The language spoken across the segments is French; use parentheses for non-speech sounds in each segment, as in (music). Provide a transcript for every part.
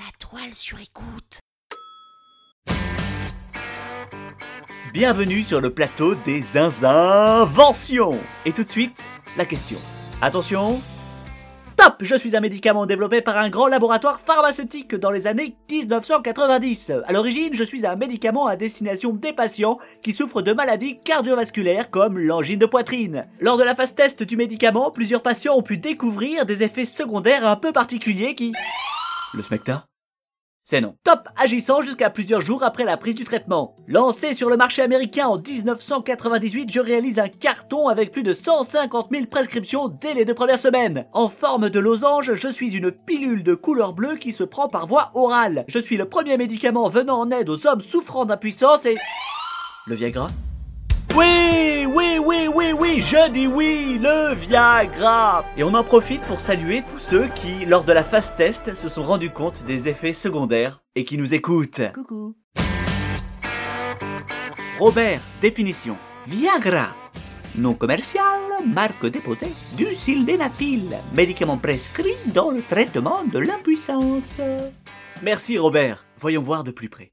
La toile sur écoute. Bienvenue sur le plateau des inventions. Et tout de suite, la question. Attention. Top Je suis un médicament développé par un grand laboratoire pharmaceutique dans les années 1990. À l'origine, je suis un médicament à destination des patients qui souffrent de maladies cardiovasculaires comme l'angine de poitrine. Lors de la phase test du médicament, plusieurs patients ont pu découvrir des effets secondaires un peu particuliers qui... Le smecta? C'est non. Top agissant jusqu'à plusieurs jours après la prise du traitement. Lancé sur le marché américain en 1998, je réalise un carton avec plus de 150 000 prescriptions dès les deux premières semaines. En forme de losange, je suis une pilule de couleur bleue qui se prend par voie orale. Je suis le premier médicament venant en aide aux hommes souffrant d'impuissance et... Le Viagra? Oui, oui, oui, oui, oui, je dis oui, le Viagra Et on en profite pour saluer tous ceux qui, lors de la phase test, se sont rendus compte des effets secondaires et qui nous écoutent. Coucou Robert, définition. Viagra. Nom commercial, marque déposée, du sildenafil, médicament prescrit dans le traitement de l'impuissance. Merci Robert, voyons voir de plus près.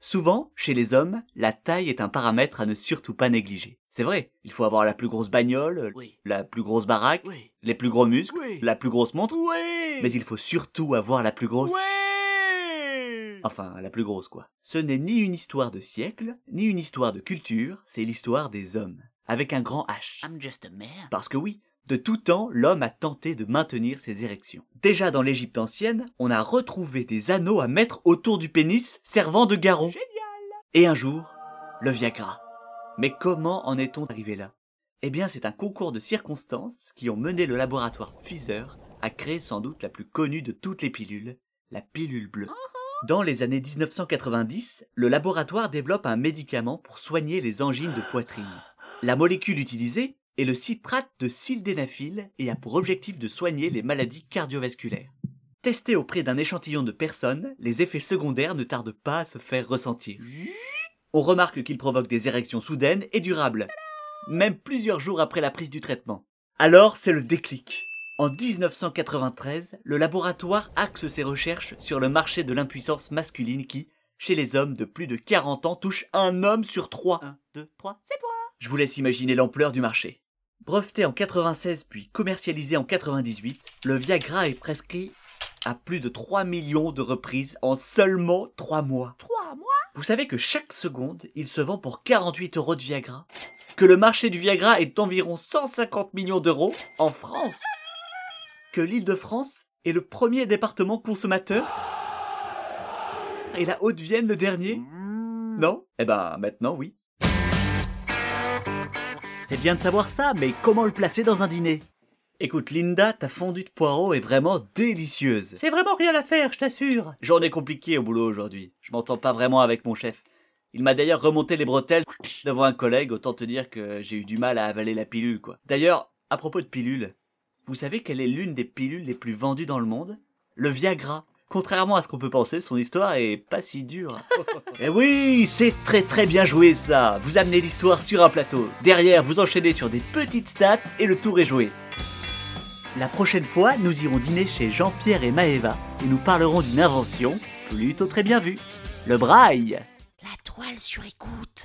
Souvent, chez les hommes, la taille est un paramètre à ne surtout pas négliger. C'est vrai, il faut avoir la plus grosse bagnole, Oui. la plus grosse baraque, Oui. les plus gros muscles, Oui. la plus grosse montre, Oui. mais il faut surtout avoir la plus grosse... Enfin, la plus grosse quoi. Ce n'est ni une histoire de siècle, ni une histoire de culture, c'est l'histoire des hommes. Avec un grand H. I'm just a man. Parce que oui, de tout temps, l'homme a tenté de maintenir ses érections. Déjà dans l'Égypte ancienne, on a retrouvé des anneaux à mettre autour du pénis servant de garrot. Et un jour, le Viagra. Mais comment en est-on arrivé là? Eh bien, c'est un concours de circonstances qui ont mené le laboratoire Pfizer à créer sans doute la plus connue de toutes les pilules, la pilule bleue. Dans les années 1990, le laboratoire développe un médicament pour soigner les angines de poitrine. La molécule utilisée est le citrate de sildenafil et a pour objectif de soigner les maladies cardiovasculaires. Testé auprès d'un échantillon de personnes, les effets secondaires ne tardent pas à se faire ressentir. On remarque qu'il provoque des érections soudaines et durables, même plusieurs jours après la prise du traitement. Alors, c'est le déclic. En 1993, le laboratoire axe ses recherches sur le marché de l'impuissance masculine qui, chez les hommes de plus de 40 ans, touche un homme sur trois. 1, 2, 3, c'est toi Je vous laisse imaginer l'ampleur du marché. Breveté en 96 puis commercialisé en 98, le Viagra est prescrit à plus de 3 millions de reprises en seulement 3 mois. Trois mois? Vous savez que chaque seconde, il se vend pour 48 euros de Viagra Que le marché du Viagra est d'environ 150 millions d'euros en France Que l'île de France est le premier département consommateur Et la Haute-Vienne le dernier Non? Eh ben, maintenant oui. C'est bien de savoir ça, mais comment le placer dans un dîner? Écoute, Linda, ta fondue de poireaux est vraiment délicieuse. C'est vraiment rien à faire, je t'assure. Journée compliquée au boulot aujourd'hui. Je m'entends pas vraiment avec mon chef. Il m'a d'ailleurs remonté les bretelles devant un collègue, autant te dire que j'ai eu du mal à avaler la pilule, quoi. D'ailleurs, à propos de pilule, vous savez quelle est l'une des pilules les plus vendues dans le monde? Le Viagra. Contrairement à ce qu'on peut penser, son histoire est pas si dure. (laughs) Eh oui, c'est très très bien joué ça. Vous amenez l'histoire sur un plateau. Derrière, vous enchaînez sur des petites stats et le tour est joué. La prochaine fois, nous irons dîner chez Jean-Pierre et Maëva et nous parlerons d'une invention plutôt très bien vue. Le braille. La toile sur écoute.